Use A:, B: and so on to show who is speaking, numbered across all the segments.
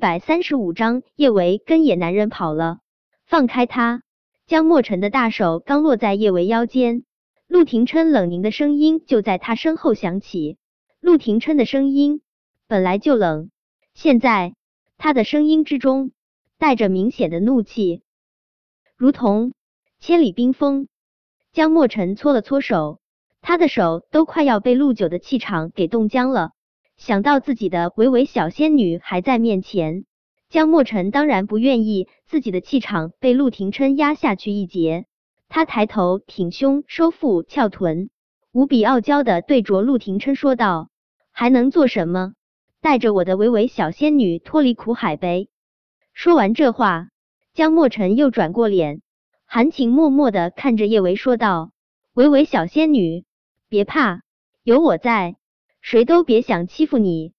A: 百三十五章，叶维跟野男人跑了，放开他！江莫尘的大手刚落在叶维腰间，陆廷琛冷凝的声音就在他身后响起。陆廷琛的声音本来就冷，现在他的声音之中带着明显的怒气，如同千里冰封。江莫尘搓了搓手，他的手都快要被陆九的气场给冻僵了。想到自己的维维小仙女还在面前，江莫尘当然不愿意自己的气场被陆廷琛压下去一截。他抬头挺胸，收腹翘臀，无比傲娇的对着陆廷琛说道：“还能做什么？带着我的维维小仙女脱离苦海呗！”说完这话，江莫尘又转过脸，含情脉脉的看着叶维说道：“维维小仙女，别怕，有我在。”谁都别想欺负你。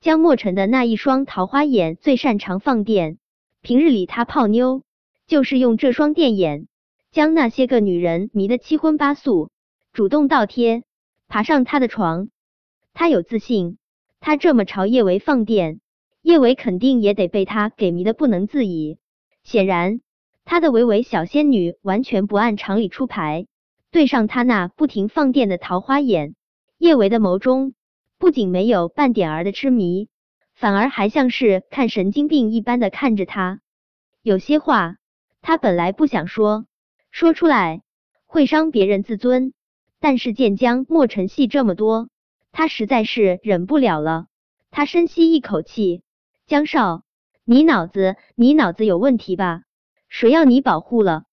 A: 江莫尘的那一双桃花眼最擅长放电，平日里他泡妞就是用这双电眼，将那些个女人迷得七荤八素，主动倒贴，爬上他的床。他有自信，他这么朝叶维放电，叶维肯定也得被他给迷得不能自已。显然，他的维维小仙女完全不按常理出牌，对上他那不停放电的桃花眼。叶维的眸中不仅没有半点儿的痴迷，反而还像是看神经病一般的看着他。有些话他本来不想说，说出来会伤别人自尊，但是见江莫尘戏这么多，他实在是忍不了了。他深吸一口气：“江少，你脑子你脑子有问题吧？谁要你保护了？”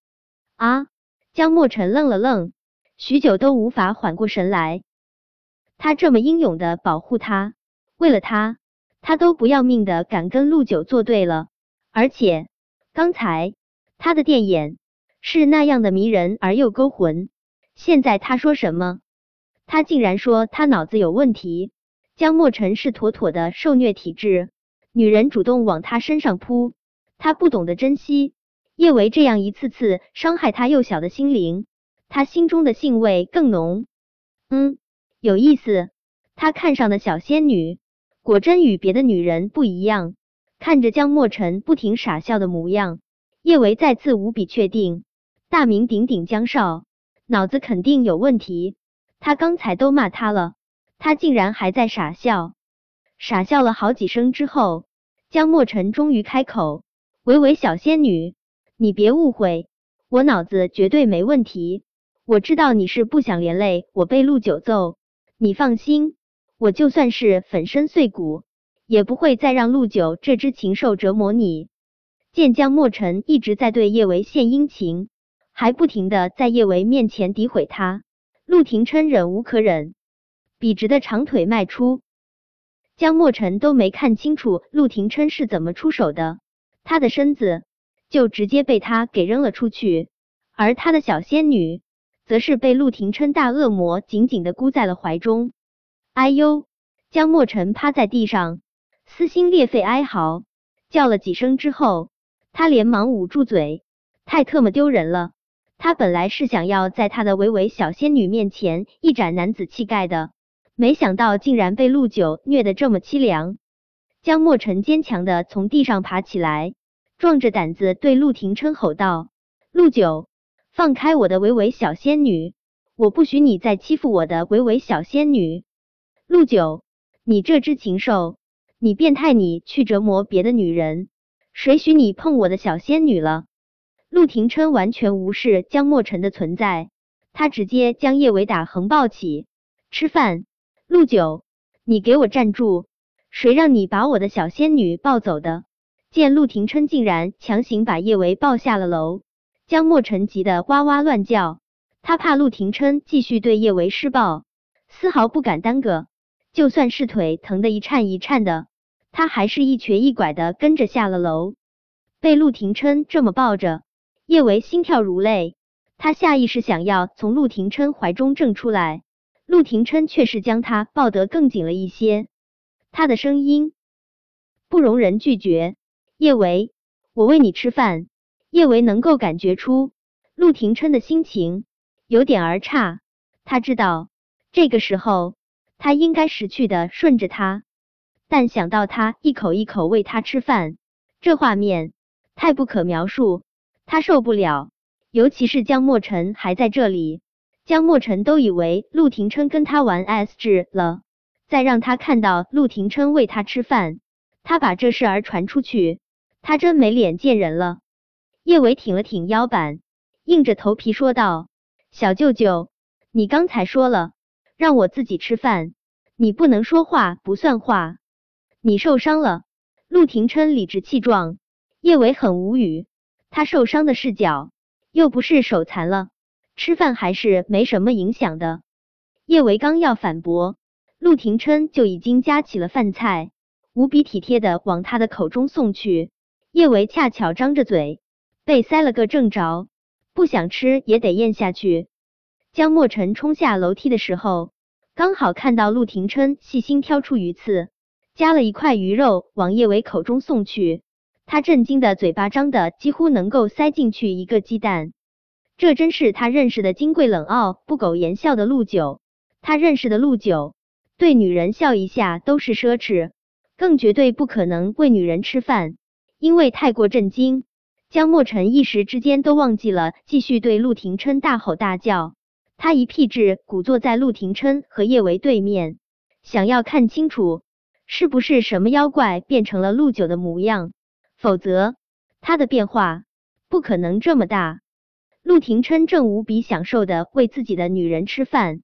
A: 啊！江莫尘愣了愣，许久都无法缓过神来。他这么英勇的保护他，为了他，他都不要命的敢跟陆九作对了。而且刚才他的电眼是那样的迷人而又勾魂，现在他说什么？他竟然说他脑子有问题。江莫尘是妥妥的受虐体质，女人主动往他身上扑，他不懂得珍惜。叶维这样一次次伤害他幼小的心灵，他心中的兴味更浓。嗯。有意思，他看上的小仙女果真与别的女人不一样。看着江莫尘不停傻笑的模样，叶维再次无比确定，大名鼎鼎江少脑子肯定有问题。他刚才都骂他了，他竟然还在傻笑。傻笑了好几声之后，江莫尘终于开口：“维维小仙女，你别误会，我脑子绝对没问题。我知道你是不想连累我被陆九揍。”你放心，我就算是粉身碎骨，也不会再让陆九这只禽兽折磨你。见江莫尘一直在对叶维献殷勤，还不停的在叶维面前诋毁他，陆廷琛忍无可忍，笔直的长腿迈出。江莫尘都没看清楚陆廷琛是怎么出手的，他的身子就直接被他给扔了出去，而他的小仙女。则是被陆廷琛大恶魔紧紧的箍在了怀中。哎呦！江莫尘趴在地上，撕心裂肺哀嚎，叫了几声之后，他连忙捂住嘴，太特么丢人了。他本来是想要在他的唯唯小仙女面前一展男子气概的，没想到竟然被陆九虐得这么凄凉。江莫尘坚强的从地上爬起来，壮着胆子对陆廷琛吼道：“陆九！”放开我的维维小仙女！我不许你再欺负我的维维小仙女！陆九，你这只禽兽，你变态，你去折磨别的女人，谁许你碰我的小仙女了？陆廷琛完全无视江莫尘的存在，他直接将叶维打横抱起。吃饭！陆九，你给我站住！谁让你把我的小仙女抱走的？见陆廷琛竟然强行把叶维抱下了楼。江莫尘急得哇哇乱叫，他怕陆廷琛继续对叶维施暴，丝毫不敢耽搁。就算是腿疼得一颤一颤的，他还是一瘸一拐的跟着下了楼。被陆廷琛这么抱着，叶维心跳如泪，他下意识想要从陆廷琛怀中挣出来，陆廷琛却是将他抱得更紧了一些。他的声音不容人拒绝：“叶维，我喂你吃饭。”叶维能够感觉出陆廷琛的心情有点儿差，他知道这个时候他应该识趣的顺着他，但想到他一口一口喂他吃饭，这画面太不可描述，他受不了。尤其是江莫尘还在这里，江莫尘都以为陆廷琛跟他玩 S 制了，再让他看到陆廷琛喂他吃饭，他把这事儿传出去，他真没脸见人了。叶伟挺了挺腰板，硬着头皮说道：“小舅舅，你刚才说了让我自己吃饭，你不能说话不算话。你受伤了。”陆廷琛理直气壮，叶伟很无语，他受伤的是脚。又不是手残了，吃饭还是没什么影响的。叶维刚要反驳，陆廷琛就已经夹起了饭菜，无比体贴的往他的口中送去。叶维恰巧张着嘴，被塞了个正着，不想吃也得咽下去。江墨尘冲下楼梯的时候，刚好看到陆廷琛细心挑出鱼刺，夹了一块鱼肉往叶维口中送去。他震惊的嘴巴张的几乎能够塞进去一个鸡蛋，这真是他认识的金贵冷傲、不苟言笑的陆九。他认识的陆九，对女人笑一下都是奢侈，更绝对不可能喂女人吃饭。因为太过震惊，江墨尘一时之间都忘记了继续对陆廷琛大吼大叫。他一屁质鼓坐在陆廷琛和叶维对面，想要看清楚是不是什么妖怪变成了陆九的模样。否则，他的变化不可能这么大。陆廷琛正无比享受的为自己的女人吃饭，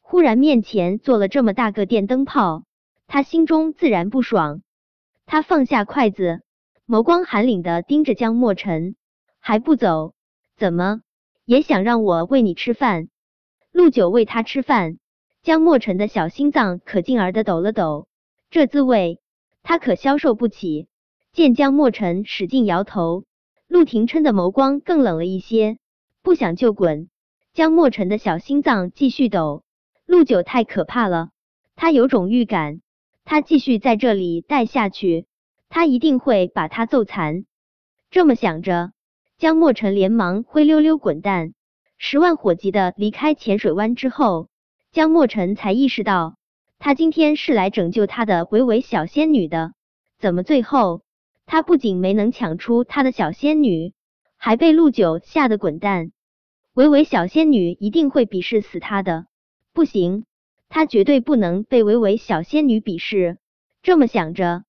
A: 忽然面前坐了这么大个电灯泡，他心中自然不爽。他放下筷子，眸光寒凛的盯着江墨尘，还不走？怎么也想让我喂你吃饭？陆九喂他吃饭，江墨尘的小心脏可劲儿的抖了抖，这滋味他可消受不起。见江墨尘使劲摇头，陆廷琛的眸光更冷了一些。不想就滚！江墨尘的小心脏继续抖。陆九太可怕了，他有种预感，他继续在这里待下去，他一定会把他揍残。这么想着，江墨尘连忙灰溜溜滚蛋，十万火急的离开浅水湾之后，江墨尘才意识到，他今天是来拯救他的维维小仙女的，怎么最后？他不仅没能抢出他的小仙女，还被陆九吓得滚蛋。维维小仙女一定会鄙视死他的，不行，他绝对不能被维维小仙女鄙视。这么想着，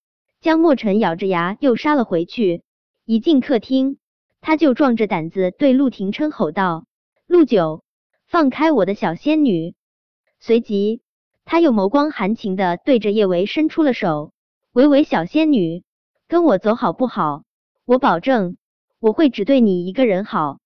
A: 江墨尘咬着牙又杀了回去。一进客厅，他就壮着胆子对陆廷琛吼道：“陆九，放开我的小仙女！”随即，他又眸光含情的对着叶维伸出了手：“维维小仙女。”跟我走好不好？我保证，我会只对你一个人好。